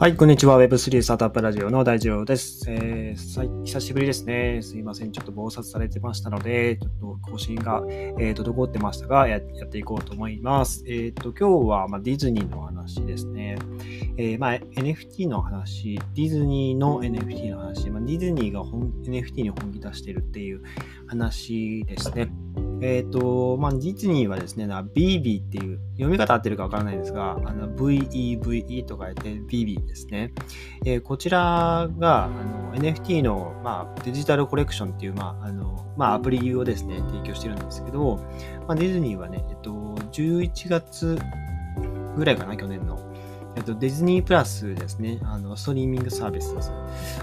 はい、こんにちは。Web3 スタートアップラジオの大丈夫です、えー。久しぶりですね。すいません。ちょっと暴殺されてましたので、ちょっと更新が、えー、滞ってましたがや、やっていこうと思います。えっ、ー、と、今日は、まあ、ディズニーの話ですね。えー、まあ、NFT の話、ディズニーの NFT の話、まあ、ディズニーが本 NFT に本気出してるっていう話ですね。えっ、ー、と、まあ、ディズニーはですね、BB っていう、読み方合ってるかわからないですが、あの VEVE と書いて BB ですね。えー、こちらがあの NFT の、まあ、デジタルコレクションっていう、まあ、あの、まあ、アプリをですね、提供してるんですけど、まあ、ディズニーはね、えっと、11月ぐらいかな、去年の。えっと、ディズニープラスですね、あの、ストリーミングサービスです。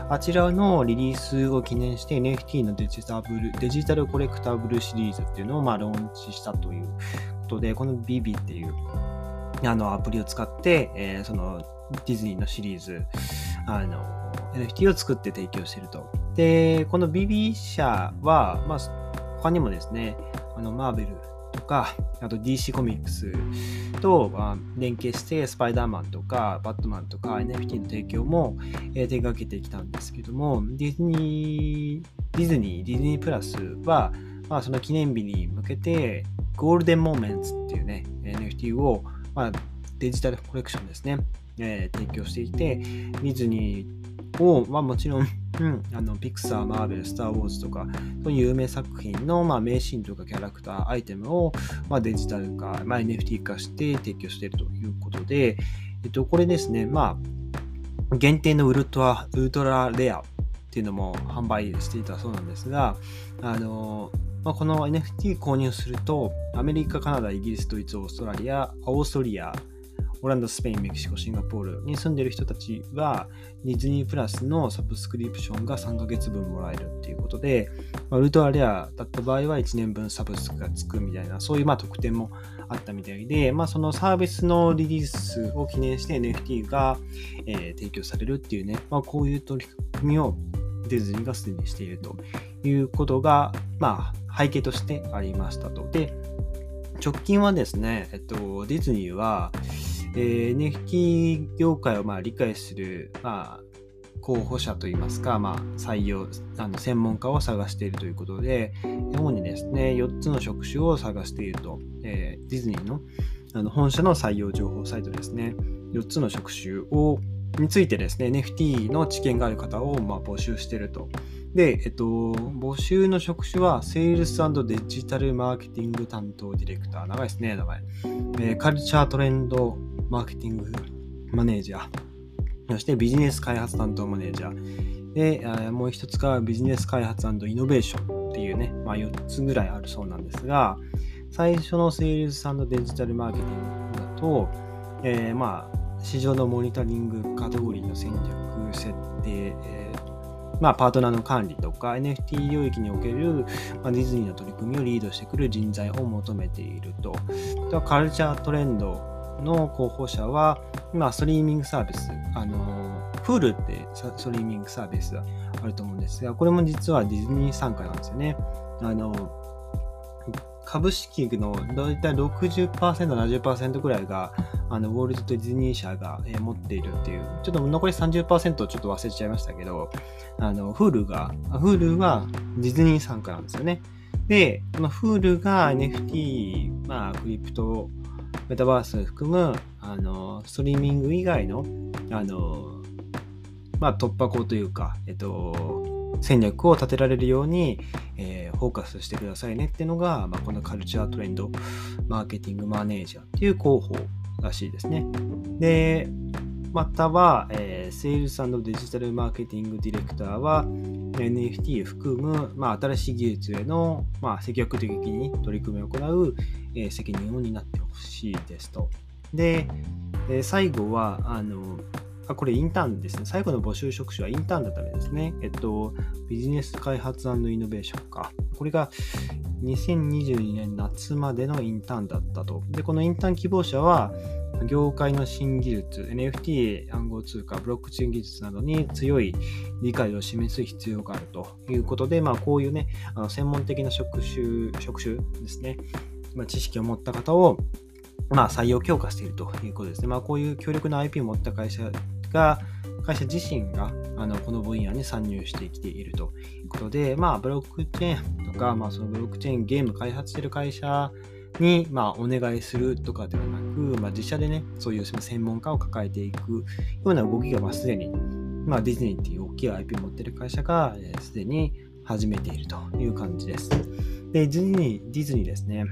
あちらのリリースを記念して NFT のデジタブル、デジタルコレクタブルシリーズっていうのを、まあ、ローンチしたということで、この BB っていう、あの、アプリを使って、えー、その、ディズニーのシリーズ、あの、NFT を作って提供していると。で、この BB 社は、まあ、他にもですね、あの、マーベルか、あと DC コミックスとま連携して、スパイダーマンとか、バットマンとか NFT の提供も、え手掛けてきたんですけども、ディズニー、ディズニー、ディズニープラスは、まあ、その記念日に向けて、ゴールデンモーメンツっていうね、NFT を、まあ、デジタルコレクションですね、えー、提供していて、ディズニーを、まあ、もちろん、うん、あのピクサー、マーベル、スター・ウォーズとか、そういう有名作品の、まあ、名シーンとかキャラクター、アイテムを、まあ、デジタル化、まあ、NFT 化して提供しているということで、えっと、これですね、まあ、限定のウルトラウルトラレアっていうのも販売していたそうなんですが、あのまあ、この NFT 購入すると、アメリカ、カナダ、イギリス、ドイツ、オーストラリア、オーストリア、オランダ、スペイン、メキシコ、シンガポールに住んでる人たちは、ディズニープラスのサブスクリプションが3ヶ月分もらえるっていうことで、まあ、ウルトラレアだった場合は1年分サブスクがつくみたいな、そういうまあ特典もあったみたいで、まあ、そのサービスのリリースを記念して NFT が、えー、提供されるっていうね、まあ、こういう取り組みをディズニーがすでにしているということが、まあ、背景としてありましたと。で、直近はですね、えっと、ディズニーは、NFT 業界をまあ理解する、まあ、候補者といいますか、まあ、採用、あの専門家を探しているということで、主にですね、4つの職種を探していると、えー、ディズニーのあの本社の採用情報サイトですね、4つの職種をについてですね、NFT の知見がある方をま募集していると。で、えっと、募集の職種は、セールスデジタルマーケティング担当ディレクター。長いですね、名前。えー、カルチャートレンドマーケティングマネージャー、そしてビジネス開発担当マネージャー、で、もう一つがビジネス開発イノベーションっていうね、まあ、4つぐらいあるそうなんですが、最初のセールスデジタルマーケティングだと、えー、まあ、市場のモニタリング、カテゴリーの戦略設定、えー、まあ、パートナーの管理とか NFT 領域における、まあ、ディズニーの取り組みをリードしてくる人材を求めていると。とカルチャートレンドの候補者は、今、ストリーミングサービス、あの、フールってストリーミングサービスあると思うんですが、これも実はディズニー参加なんですよね。あの、株式のだいたい60%、70%ぐらいが、あの、ウォールトとディズニー社が、え、持っているっていう、ちょっと残り30%ちょっと忘れちゃいましたけど、あの、Hulu が、Hulu はディズニー参加なんですよね。で、この Hulu が NFT、まあ、クリプトメタバース含む、あの、ストリーミング以外の、あの、まあ、突破口というか、えっと、戦略を立てられるように、えー、フォーカスしてくださいねっていうのが、まあ、このカルチャートレンドマーケティングマネージャーっていう広報らしいですね。で、または、えー、セールスデジタルマーケティングディレクターは NFT 含む、まあ、新しい技術への、まあ、積極的に取り組みを行う、えー、責任を担ってほしいですと。で、えー、最後は、あの、あ、これインターンですね。最後の募集職種はインターンだっためですね。えっと、ビジネス開発イノベーションか。これが2022年夏までのインターンだったと。で、このインターン希望者は、業界の新技術、NFT 暗号通貨、ブロックチェーン技術などに強い理解を示す必要があるということで、まあ、こういうね、あの専門的な職種、職種ですね、まあ、知識を持った方を、まあ、採用強化しているということですね。まあ、こういう強力な IP を持った会社が、会社自身があのこの分野に参入してきているということで、まあ、ブロックチェーンとか、まあ、そのブロックチェーンゲーム開発している会社に、まあ、お願いするとかではなく、まあ、自社でね、そういう専門家を抱えていくような動きが、まあ、すでに、まあ、ディズニーっていう大きい IP を持っている会社が、す、で、に始めているという感じです。で、ディズニー、ディズニーですね、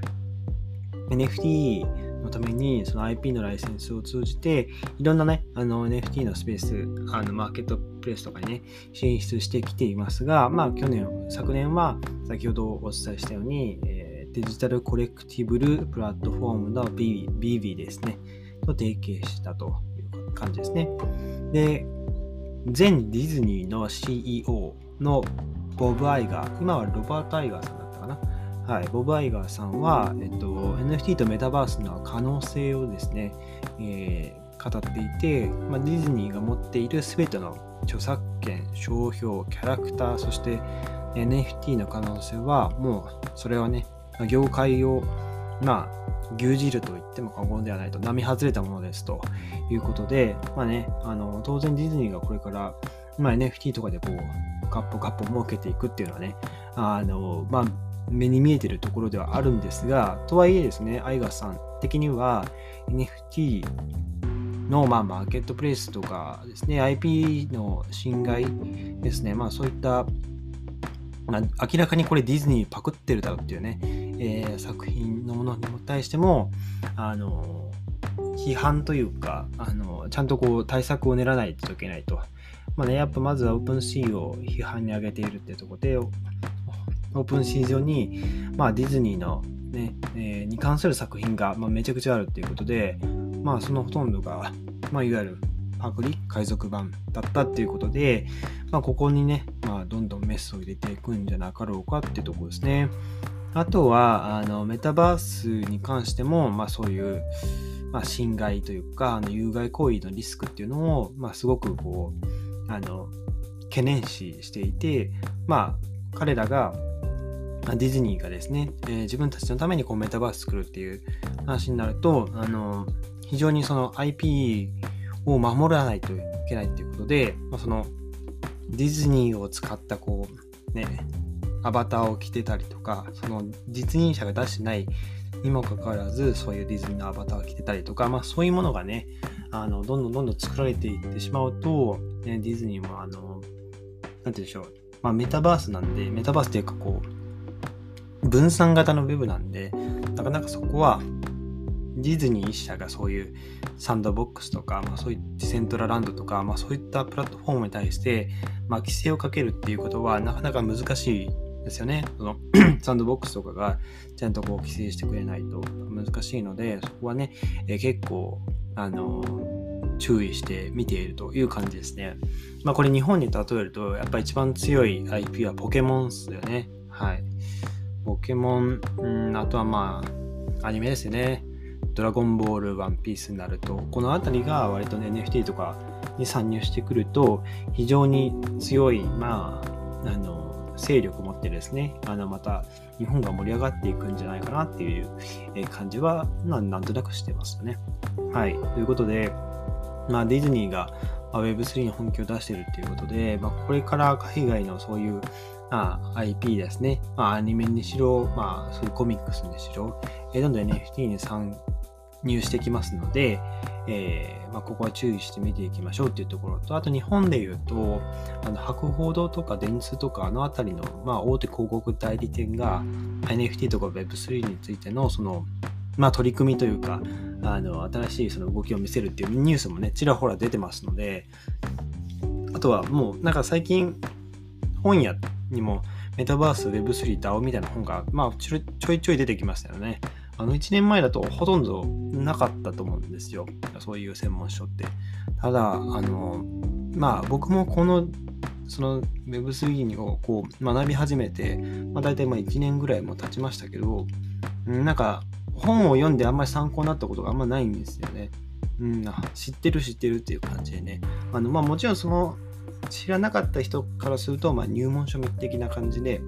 NFT のためにその IP のライセンスを通じていろんなねあの NFT のスペースあのマーケットプレイスとかにね進出してきていますがまあ去年昨年は先ほどお伝えしたように、えー、デジタルコレクティブルプラットフォームの BB ですねと提携したという感じですね。で前ディズニーの CEO のボブ・アイガー今はロバート・アイガーさんはい、ボブ・アイガーさんは、えっと、NFT とメタバースの可能性をですね、えー、語っていて、まあ、ディズニーが持っている全ての著作権、商標、キャラクター、そして NFT の可能性は、もうそれはね、業界を、まあ、牛耳ると言っても過言ではないと、並外れたものですということで、まあね、あの当然ディズニーがこれから、まあ、NFT とかでこう、ガッポガッポ儲けていくっていうのはね、あの、まあ、目に見えてるところではあるんですが、とはいえですね、アイガさん的には NFT の、まあ、マーケットプレイスとかですね、IP の侵害ですね、まあそういった、まあ、明らかにこれディズニーパクってるだろうっていうね、えー、作品のものに対しても、あの、批判というか、あの、ちゃんとこう対策を練らないといけないと。まあね、やっぱまずは OpenSea を批判に挙げているっていうところで、 OpenSea 上に、まあ、ディズニーのね、えー、に関する作品が、まあ、めちゃくちゃあるっていうことで、まあ、そのほとんどが、まあ、いわゆるパクリ海賊版だったっていうことで、まあ、ここにね、まあ、どんどんメスを入れていくんじゃなかろうかっていうとこですね。あとは、あの、メタバースに関しても、まあ、そういう、まあ、侵害というか、あの有害行為のリスクっていうのを、まあ、すごくこう、あの、懸念視していて、まあ、彼らがディズニーがですね、えー、自分たちのためにこうメタバース作るっていう話になると、あの非常にその IP を守らないといけないっていうことで、まあ、そのディズニーを使ったこうね、アバターを着てたりとか、その実認者が出してないにもかかわらず、そういうディズニーのアバターを着てたりとか、まあそういうものがね、あのどんどんどんどん作られていってしまうと、ね、ディズニーもあの、なんて言うんでしょう、まあメタバースなんで、メタバースっていうかこう、分散型のウェブなんで、なかなかそこはディズニー一社がそういうサンドボックスとか、まあ、そういったセントラランドとか、まあ、そういったプラットフォームに対して、まあ、規制をかけるっていうことはなかなか難しいですよね。その サンドボックスとかがちゃんとこう規制してくれないと難しいので、そこはね、え、結構、あのー、注意して見ているという感じですね。まあこれ日本に例えると、やっぱ一番強い IP はポケモンっすよね。はい。ポケモン、うん、あとはまあ、アニメですね。ドラゴンボール、ワンピースになると、この辺りが割とね、NFT とかに参入してくると、非常に強い、まあ、あの、勢力を持ってですね、あの、また、日本が盛り上がっていくんじゃないかなっていう感じは、なんとなくしてますよね。はい。ということで、まあ、ディズニーが Web3 に本気を出しているということで、まあ、これから海外のそういうまあ、IP ですね。まあ、アニメにしろ、まあ、そういうコミックスにしろ、えー、どんどん NFT に参入してきますので、えー、まあ、ここは注意して見ていきましょうっていうところと、あと日本で言うと、あの博報堂とか電通とかあのあたりの、まあ、大手広告代理店が NFT とか Web3 についてのその、まあ、取り組みというか、あの新しいその動きを見せるっていうニュースもね、ちらほら出てますので、あとはもうなんか最近本屋にもメタバース Web3 DAO みたいな本が、まあ、ちょいちょい出てきましたよね。あの1年前だとほとんどなかったと思うんですよ。そういう専門書って。ただ、あの、まあ僕もこのその Web3 をこう学び始めて、まあ、大体まあ1年ぐらいも経ちましたけど、なんか本を読んであんまり参考になったことがあんまないんですよね。うん、知ってる知ってるっていう感じでね。あのまあ、もちろんその知らなかった人からすると、まあ、入門書的な感じで、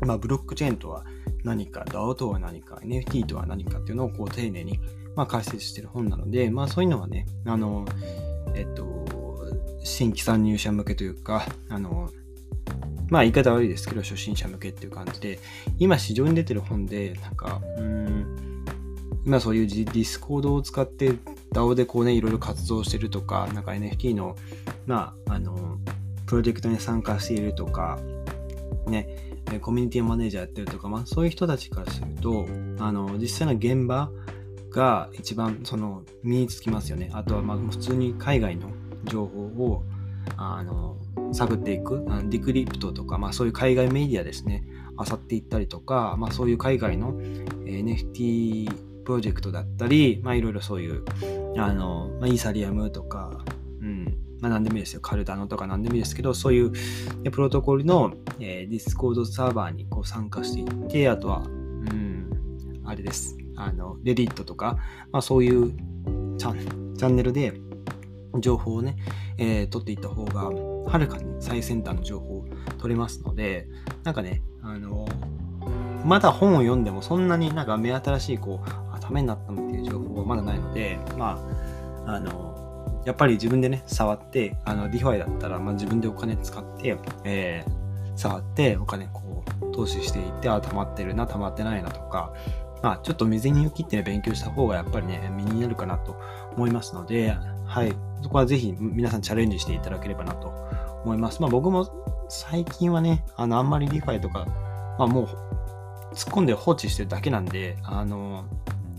まあ、ブロックチェーンとは何か、DAO とは何か、NFT とは何かっていうのをこう丁寧に、まあ、解説してる本なので、まあ、そういうのはね、あの、えっと、新規参入者向けというか、あの、まあ言い方悪いですけど、初心者向けっていう感じで、今市場に出てる本で、なんか、うん、今そういう Discord を使って DAO でこうね、いろいろ活動してるとか、なんか NFT の、まあ、あの、プロジェクトに参加しているとか、ね、コミュニティマネージャーやってるとか、まあそういう人たちからすると、あの、実際の現場が一番その身につきますよね。あとはまあ普通に海外の情報をあの探っていく、 Decrypt とか、まあ、そういう海外メディアですね、漁っていったりとか、まあ、そういう海外の NFT プロジェクトだったり、まあ、いろいろそういう、あの、まあ、イーサリアムとか、うん、まあ、何でもいいですよ。カルダノとか何でもいいですけど、そういうプロトコルの、えー、ディスコードサーバーにこう参加していって、あとは、うん、あれです。あの、 Reddit とか、まあ、そういうチャンネルで情報をね、えー、取っていった方が、はるかに最先端の情報を取れますので、なんかね、あの、まだ本を読んでもそんなになんか目新しい、こう、ためになったのっていう情報はまだないので、まあ、あの、やっぱり自分でね、触って、あの、 DeFi だったら、まあ、自分でお金使って、えー、触ってお金こう、投資していって、あ、溜まってるな、溜まってないなとか、まあ、ちょっと身銭切ってね、勉強した方がやっぱりね、身になるかなと思いますので、はい。そこはぜひ皆さんチャレンジしていただければなと思います。まあ僕も最近はね、あの、あんまりリファイとか、まあもう突っ込んで放置してるだけなんで、あの、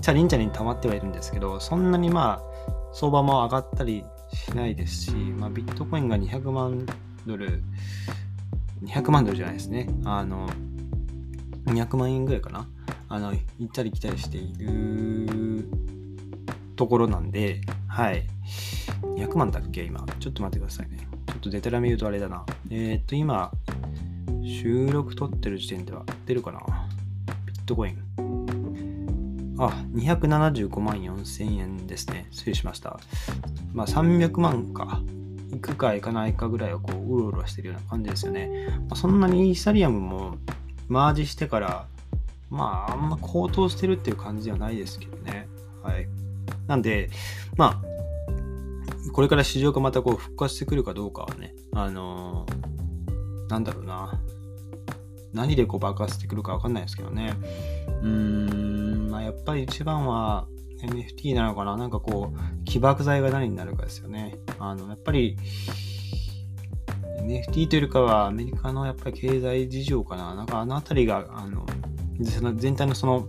チャリンチャリン溜まってはいるんですけど、そんなにまあ、相場も上がったりしないですし、まあビットコインが200万ドル、200万ドルじゃないですね。あの、200万円ぐらいかな。あの、行ったり来たりしているところなんで、はい。200万だっけ？今。ちょっと待ってくださいね。ちょっとデタラメ言うとあれだな。えー、っと、今、収録撮ってる時点では出るかな？ビットコイン。あ、275万4000円ですね。失礼しました。まあ、300万か。行くか行かないかぐらいはこう、うろうろしてるような感じですよね。まあ、そんなにイーサリアムもマージしてから、まあ、あんま高騰してるっていう感じではないですけどね。はい。なんで、まあ、これから市場がまたこう復活してくるかどうかはね、あのー、なんだろうな。何でこう爆発してくるか分かんないですけどね。うーん、まあ、やっぱり一番は NFT なのかな。なんかこう、起爆剤が何になるかですよね。あの、やっぱり、NFT というよりかはアメリカのやっぱり経済事情かな。なんかあの辺りが、あの、全体のその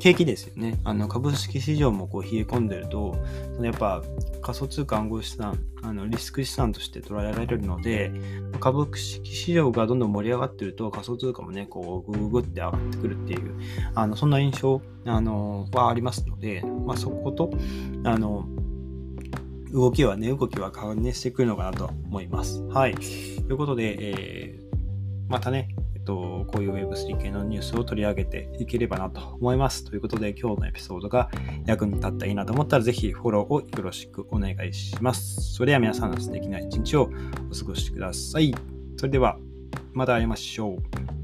景気ですよね。あの株式市場もこう冷え込んでると、そのやっぱ仮想通貨暗号資産、あのリスク資産として捉えられるので、株式市場がどんどん盛り上がってると仮想通貨もね、こうグググって上がってくるっていう、あのそんな印象あのはありますので、まあ、そこと、あの、動きはね、動きは関連してくるのかなと思います。はい。ということで、えー、またね、と、こういう Web3 系のニュースを取り上げていければなと思います。ということで、今日のエピソードが役に立ったらいいなと思ったら、ぜひフォローをよろしくお願いします。それでは皆さんの素敵な一日をお過ごしください。それでは、また会いましょう。